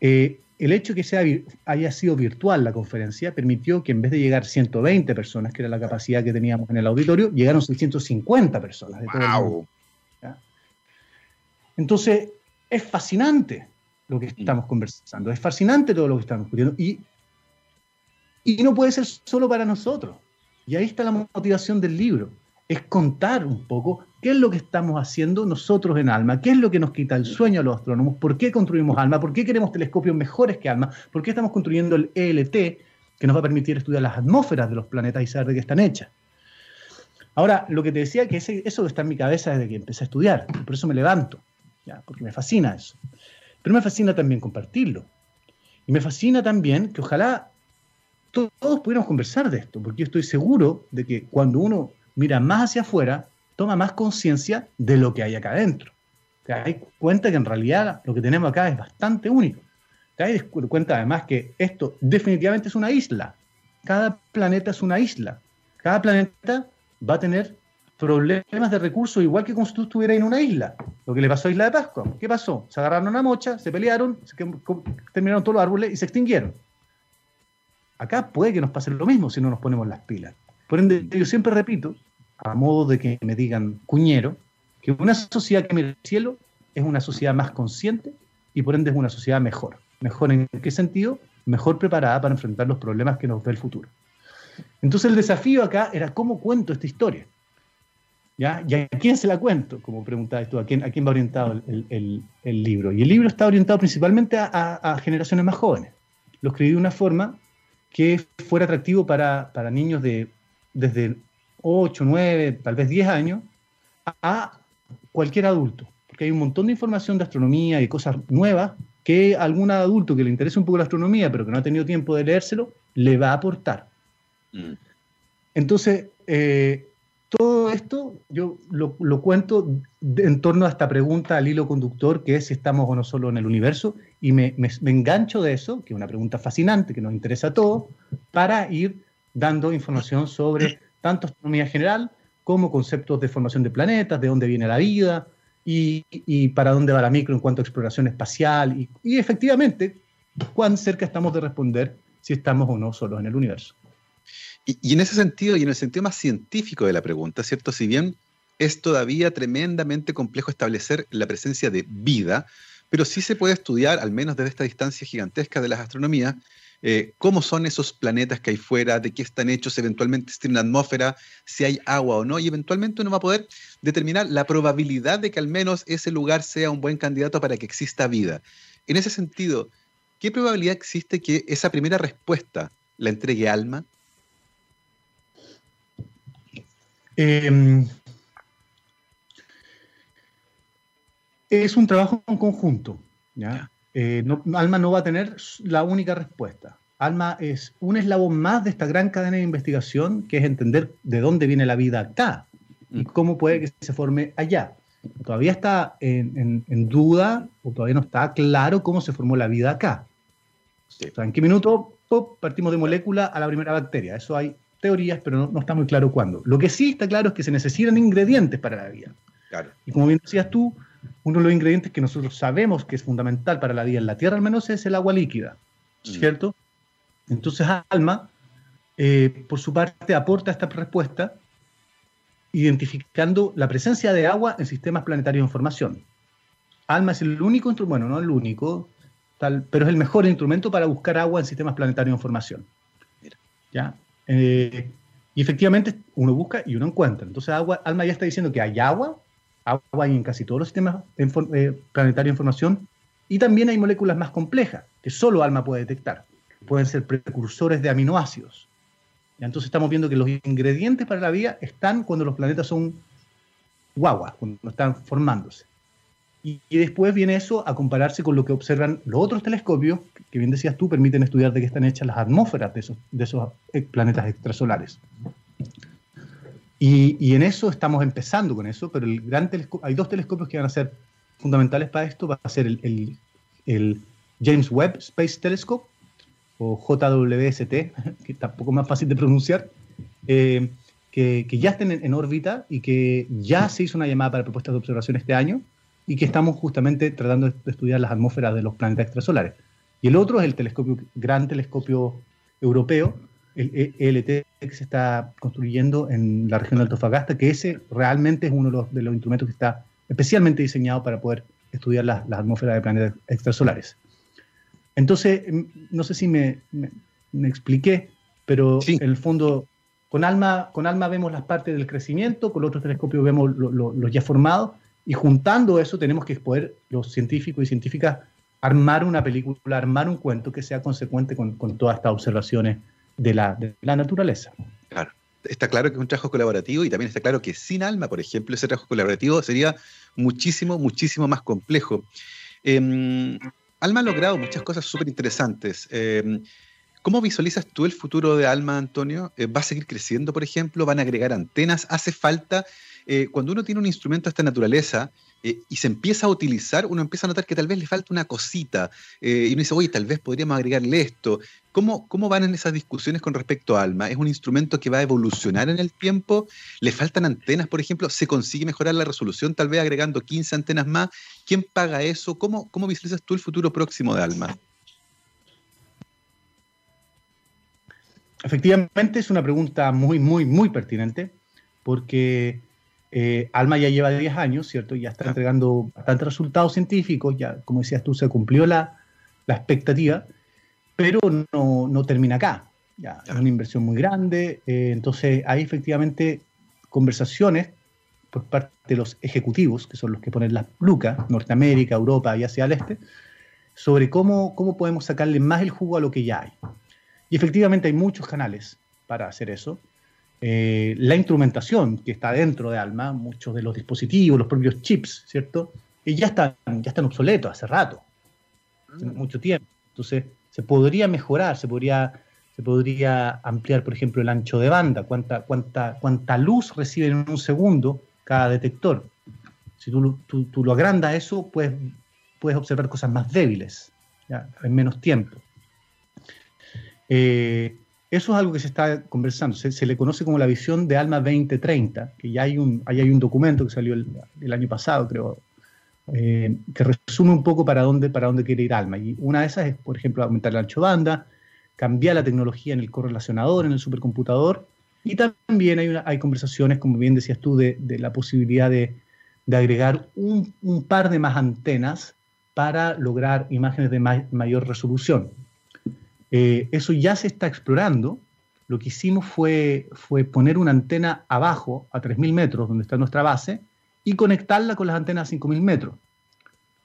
eh, el hecho de que sea, haya sido virtual la conferencia permitió que en vez de llegar 120 personas, que era la capacidad que teníamos en el auditorio, llegaron 650 personas de todo el mundo. Entonces, es fascinante lo que estamos conversando, es fascinante todo lo que estamos discutiendo y, y no puede ser solo para nosotros. Y ahí está la motivación del libro, es contar un poco qué es lo que estamos haciendo nosotros en Alma, qué es lo que nos quita el sueño a los astrónomos, por qué construimos Alma, por qué queremos telescopios mejores que Alma, por qué estamos construyendo el ELT, que nos va a permitir estudiar las atmósferas de los planetas y saber de qué están hechas. Ahora, lo que te decía que eso está en mi cabeza desde que empecé a estudiar, por eso me levanto porque me fascina eso. Pero me fascina también compartirlo. Y me fascina también que ojalá todos pudiéramos conversar de esto, porque yo estoy seguro de que cuando uno mira más hacia afuera, toma más conciencia de lo que hay acá adentro. Te das cuenta que en realidad lo que tenemos acá es bastante único. Te das cuenta además que esto definitivamente es una isla. Cada planeta es una isla. Cada planeta va a tener problemas de recursos igual que como si tú estuvieras en una isla. Lo que le pasó a Isla de Pascua. ¿Qué pasó? Se agarraron una mocha, se pelearon, se terminaron todos los árboles y se extinguieron. Acá puede que nos pase lo mismo si no nos ponemos las pilas. Por ende, yo siempre repito, a modo de que me digan cuñero, que una sociedad que mira el cielo es una sociedad más consciente y por ende es una sociedad mejor. ¿Mejor en qué sentido? Mejor preparada para enfrentar los problemas que nos ve el futuro. Entonces el desafío acá era cómo cuento esta historia. ¿Y a quién se la cuento? Como preguntabas tú, ¿a quién, a quién va orientado el, libro? Y el libro está orientado principalmente a, generaciones más jóvenes. Lo escribí de una forma que fuera atractivo para, niños de desde 8, 9, tal vez 10 años, a cualquier adulto. Porque hay un montón de información de astronomía y cosas nuevas que algún adulto que le interese un poco la astronomía, pero que no ha tenido tiempo de leérselo, le va a aportar. Mm. Entonces, eh, esto yo lo, cuento en torno a esta pregunta al hilo conductor, que es si estamos o no solo en el universo, y me, engancho de eso, que es una pregunta fascinante, que nos interesa a todos, para ir dando información sobre tanto astronomía general como conceptos de formación de planetas, de dónde viene la vida y, para dónde va la micro en cuanto a exploración espacial y, y efectivamente cuán cerca estamos de responder si estamos o no solos en el universo. Y, en ese sentido, y en el sentido más científico de la pregunta, ¿cierto? Si bien es todavía tremendamente complejo establecer la presencia de vida, pero sí se puede estudiar, al menos desde esta distancia gigantesca de las astronomías, eh, cómo son esos planetas que hay fuera, de qué están hechos, eventualmente si tienen una atmósfera, si hay agua o no, y eventualmente uno va a poder determinar la probabilidad de que al menos ese lugar sea un buen candidato para que exista vida. En ese sentido, ¿qué probabilidad existe que esa primera respuesta la entregue Alma? Em, es un trabajo en conjunto. Eh, Alma no va a tener la única respuesta. Alma es un eslabón más de esta gran cadena de investigación que es entender de dónde viene la vida acá y mm. cómo puede que se forme allá. Todavía está en, duda o todavía no está claro cómo se formó la vida acá. ¿En qué minuto partimos de molécula a la primera bacteria? Eso hay teorías, pero no, está muy claro cuándo. Lo que sí está claro es que se necesitan ingredientes para la vida. Y como bien decías tú, uno de los ingredientes que nosotros sabemos que es fundamental para la vida en la Tierra al menos es el agua líquida, mm. ¿cierto? Entonces Alma, eh, por su parte, aporta esta respuesta identificando la presencia de agua en sistemas planetarios de formación. Alma es el único instrumento, bueno, no el único, tal, pero es el mejor instrumento para buscar agua en sistemas planetarios de formación. ¿Ya? Eh, y efectivamente uno busca y uno encuentra. Entonces agua, Alma ya está diciendo que hay agua, agua hay en casi todos los sistemas eh, planetarios de información, y también hay moléculas más complejas que solo Alma puede detectar. Pueden ser precursores de aminoácidos. Entonces estamos viendo que los ingredientes para la vida están cuando los planetas son guaguas, cuando están formándose. Y, después viene eso a compararse con lo que observan los otros telescopios, que bien decías tú, permiten estudiar de qué están hechas las atmósferas de esos, de esos eh, planetas extrasolares. Y, en eso estamos empezando con eso, pero el gran hay dos telescopios que van a ser fundamentales para esto. Va a ser el, el, James Webb Space Telescope, o JWST, [LAUGHS] que tampoco es más fácil de pronunciar, eh, que, que, ya estén en, en órbita y que ya se hizo una llamada para propuestas de observación este año y que estamos justamente tratando de estudiar las atmósferas de los planetas extrasolares. Y el otro es el telescopio, gran telescopio europeo, el ELT que se está construyendo en la región de Altofagasta, que ese realmente es uno de los, instrumentos que está especialmente diseñado para poder estudiar las, atmósferas de planetas extrasolares. Entonces, mm, no sé si me, expliqué, pero en el fondo, con ALMA, con ALMA vemos las partes del crecimiento, con otros telescopios vemos los ya formados, y juntando eso tenemos que poder, los científicos y científicas, armar una película, armar un cuento que sea consecuente con, todas estas observaciones de la, naturaleza. Claro. Está claro que es un trabajo colaborativo y también está claro que sin alma, por ejemplo, ese trabajo colaborativo sería muchísimo, muchísimo más complejo. Em, alma ha logrado muchas cosas súper interesantes. Em, ¿Cómo visualizas tú el futuro de Alma, Antonio? Eh, ¿Va a seguir creciendo, por ejemplo? ¿Van a agregar antenas? ¿Hace falta eh, cuando uno tiene un instrumento de esta naturaleza eh, y se empieza a utilizar, uno empieza a notar que tal vez le falta una cosita eh, y uno dice, oye, tal vez podríamos agregarle esto. ¿Cómo, ¿Cómo van en esas discusiones con respecto a Alma? ¿Es un instrumento que va a evolucionar en el tiempo? ¿Le faltan antenas, por ejemplo? ¿Se consigue mejorar la resolución tal vez agregando 15 antenas más? ¿Quién paga eso? ¿Cómo, cómo visualizas tú el futuro próximo de Alma? Efectivamente es una pregunta muy, muy, muy pertinente porque eh, Alma ya lleva 10 años, ¿cierto? Ya está entregando bastantes resultados científicos, ya, como decías tú, se cumplió la, expectativa, pero no, termina acá. Ya, Es una inversión muy grande, eh, entonces hay efectivamente conversaciones por parte de los ejecutivos, que son los que ponen las lucas, Norteamérica, Europa y hacia el este, sobre cómo, cómo podemos sacarle más el jugo a lo que ya hay. Y efectivamente hay muchos canales para hacer eso. Eh, la instrumentación que está dentro de Alma, muchos de los dispositivos, los propios chips, ¿cierto? Y ya están, ya están obsoletos hace rato, hace mm. mucho tiempo. Entonces, se podría mejorar, se podría, se podría ampliar, por ejemplo, el ancho de banda, cuánta, cuánta, cuánta luz recibe en un segundo cada detector. Si tú, tú, lo agrandas eso, puedes, puedes observar cosas más débiles en menos tiempo. Eh, eso es algo que se está conversando, se, le conoce como la visión de Alma 2030, que ya hay un, hay un documento que salió el, año pasado, creo, eh, que resume un poco para dónde, para dónde quiere ir Alma. Y una de esas es, por ejemplo, aumentar el ancho banda, cambiar la tecnología en el correlacionador, en el supercomputador, y también hay, hay conversaciones, como bien decías tú, de, la posibilidad de, agregar un, par de más antenas para lograr imágenes de mayor resolución. Eh, eso ya se está explorando. Lo que hicimos fue, fue poner una antena abajo, a 3.000 metros, donde está nuestra base, y conectarla con las antenas a 5.000 metros,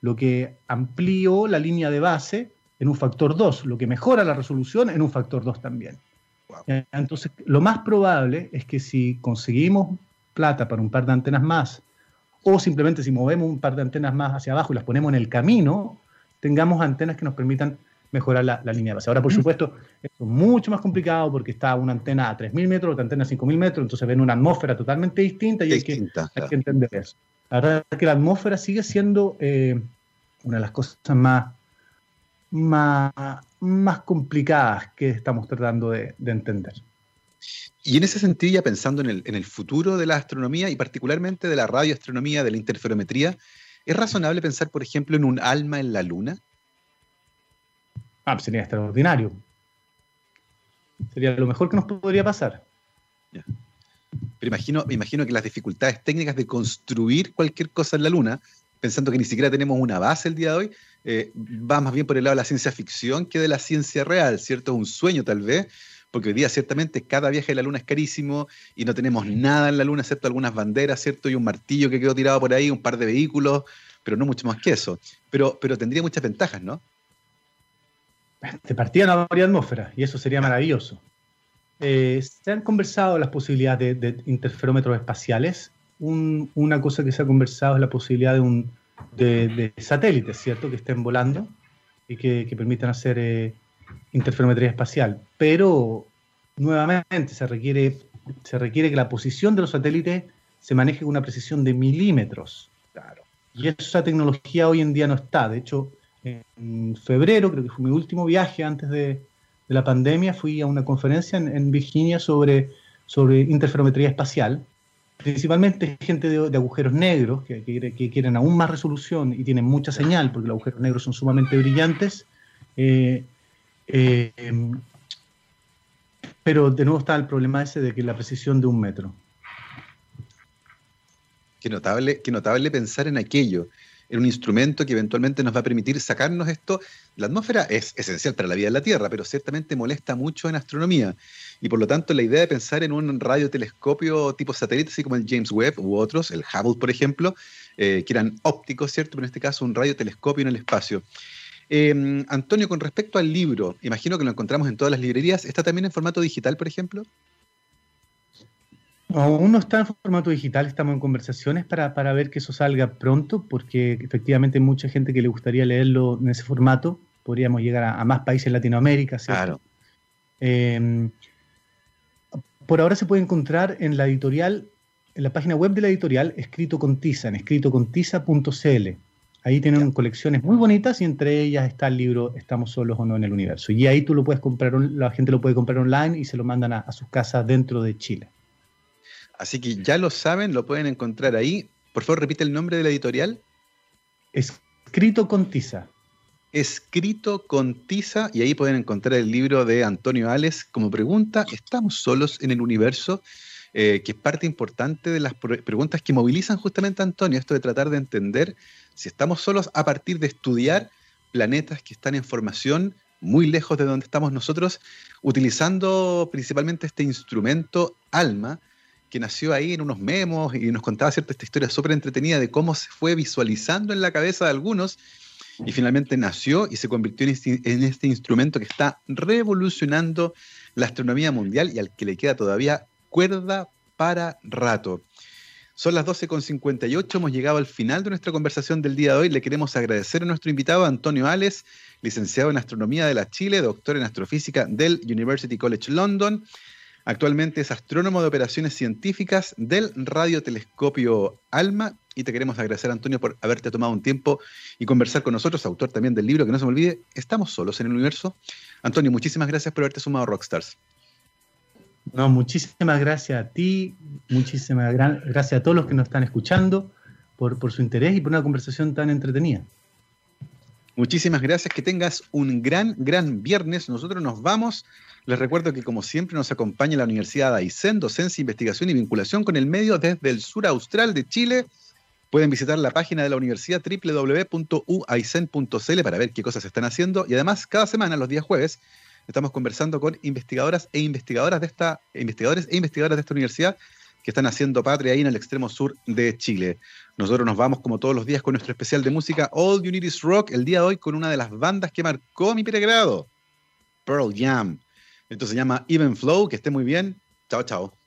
lo que amplió la línea de base en un factor 2, lo que mejora la resolución en un factor 2 también. Entonces, lo más probable es que si conseguimos plata para un par de antenas más, o simplemente si movemos un par de antenas más hacia abajo y las ponemos en el camino, tengamos antenas que nos permitan mejorar la, línea de base. Ahora, por supuesto, es mucho más complicado porque está una antena a 3.000 metros, otra antena a 5.000 metros, entonces ven una atmósfera totalmente distinta y hay, que, entender eso. La verdad es que la atmósfera sigue siendo eh, una de las cosas más, más, más complicadas que estamos tratando de, entender. Y en ese sentido, ya pensando en el, en el, futuro de la astronomía y particularmente de la radioastronomía, de la interferometría, ¿es razonable pensar, por ejemplo, en un alma en la Luna? Ah, sería extraordinario. Sería lo mejor que nos podría pasar. Pero imagino, imagino que las dificultades técnicas de construir cualquier cosa en la Luna, pensando que ni siquiera tenemos una base el día de hoy, eh, va más bien por el lado de la ciencia ficción que de la ciencia real, ¿cierto? Un sueño tal vez, porque hoy día ciertamente cada viaje a la Luna es carísimo y no tenemos nada en la Luna excepto algunas banderas, ¿cierto? Y un martillo que quedó tirado por ahí, un par de vehículos, pero no mucho más que eso. Pero, pero tendría muchas ventajas, ¿no? De partida no habría atmósfera y eso sería maravilloso. Eh, se han conversado las posibilidades de, interferómetros espaciales. una cosa que se ha conversado es la posibilidad de, un, de, satélites, ¿cierto? Que estén volando y que, permitan hacer eh, interferometría espacial. Pero nuevamente se requiere, se requiere que la posición de los satélites se maneje con una precisión de milímetros. Claro. Y esa tecnología hoy en día no está. De hecho, en febrero, creo que fue mi último viaje antes de, la pandemia, fui a una conferencia en, Virginia sobre, sobre interferometría espacial, principalmente gente de, agujeros negros que, quieren aún más resolución y tienen mucha señal, porque los agujeros negros son sumamente brillantes. Eh, eh, pero de nuevo está el problema ese de que la precisión de un metro. Qué notable, qué notable pensar en aquello en un instrumento que eventualmente nos va a permitir sacarnos esto. La atmósfera es esencial para la vida en la Tierra, pero ciertamente molesta mucho en astronomía. Y por lo tanto, la idea de pensar en un radiotelescopio tipo satélite, así como el James Webb u otros, el Hubble, por ejemplo, eh, que eran ópticos, ¿cierto? Pero en este caso, un radiotelescopio en el espacio. Em, Antonio, con respecto al libro, imagino que lo encontramos en todas las librerías. ¿Está también en formato digital, por ejemplo? Aún no está en formato digital, estamos en conversaciones para, ver que eso salga pronto, porque efectivamente hay mucha gente que le gustaría leerlo en ese formato. Podríamos llegar a, más países en Latinoamérica, ¿cierto? Claro. Em, por ahora se puede encontrar en la editorial, en la página web de la editorial, escrito con tiza, en escritocontiza.cl. Ahí tienen colecciones muy bonitas y entre ellas está el libro Estamos solos o no en el universo. Y ahí tú lo puedes comprar, la gente lo puede comprar online y se lo mandan a sus casas dentro de Chile. Así que ya lo saben, lo pueden encontrar ahí. Por favor, repite el nombre de la editorial. Escrito con tiza. Escrito con tiza, y ahí pueden encontrar el libro de Antonio Ales como pregunta, ¿estamos solos en el universo? Eh, que es parte importante de las preguntas que movilizan justamente a Antonio, esto de tratar de entender si estamos solos a partir de estudiar planetas que están en formación muy lejos de donde estamos nosotros, utilizando principalmente este instrumento ALMA, que nació ahí en unos memos y nos contaba cierta esta historia súper entretenida de cómo se fue visualizando en la cabeza de algunos y finalmente nació y se convirtió en este, en este instrumento que está revolucionando la astronomía mundial y al que le queda todavía cuerda para rato. Son las 12.58, hemos llegado al final de nuestra conversación del día de hoy. Le queremos agradecer a nuestro invitado Antonio Ales, licenciado en Astronomía de la Chile, doctor en Astrofísica del University College London. Actualmente es astrónomo de operaciones científicas del radiotelescopio ALMA y te queremos agradecer, Antonio, por haberte tomado un tiempo y conversar con nosotros, autor también del libro, que no se me olvide, Estamos solos en el universo. Antonio, muchísimas gracias por haberte sumado a Rockstars. No, muchísimas gracias a ti, muchísimas gracias a todos los que nos están escuchando por, por su interés y por una conversación tan entretenida. Muchísimas gracias, que tengas un gran, gran viernes. Nosotros nos vamos. Les recuerdo que como siempre nos acompaña la Universidad de Aysén, docencia, investigación y vinculación con el medio desde el sur austral de Chile. Pueden visitar la página de la universidad www.uaicen.cl para ver qué cosas están haciendo. Y además, cada semana, los días jueves, Estamos conversando con investigadoras e investigadoras de esta, investigadores e investigadoras de esta universidad que están haciendo patria ahí en el extremo sur de Chile. Nosotros nos vamos como todos los días con nuestro especial de música All You Need Is Rock, el día de hoy con una de las bandas que marcó mi pregrado, Pearl Jam. Esto se llama Even Flow, que esté muy bien. Chao, chao.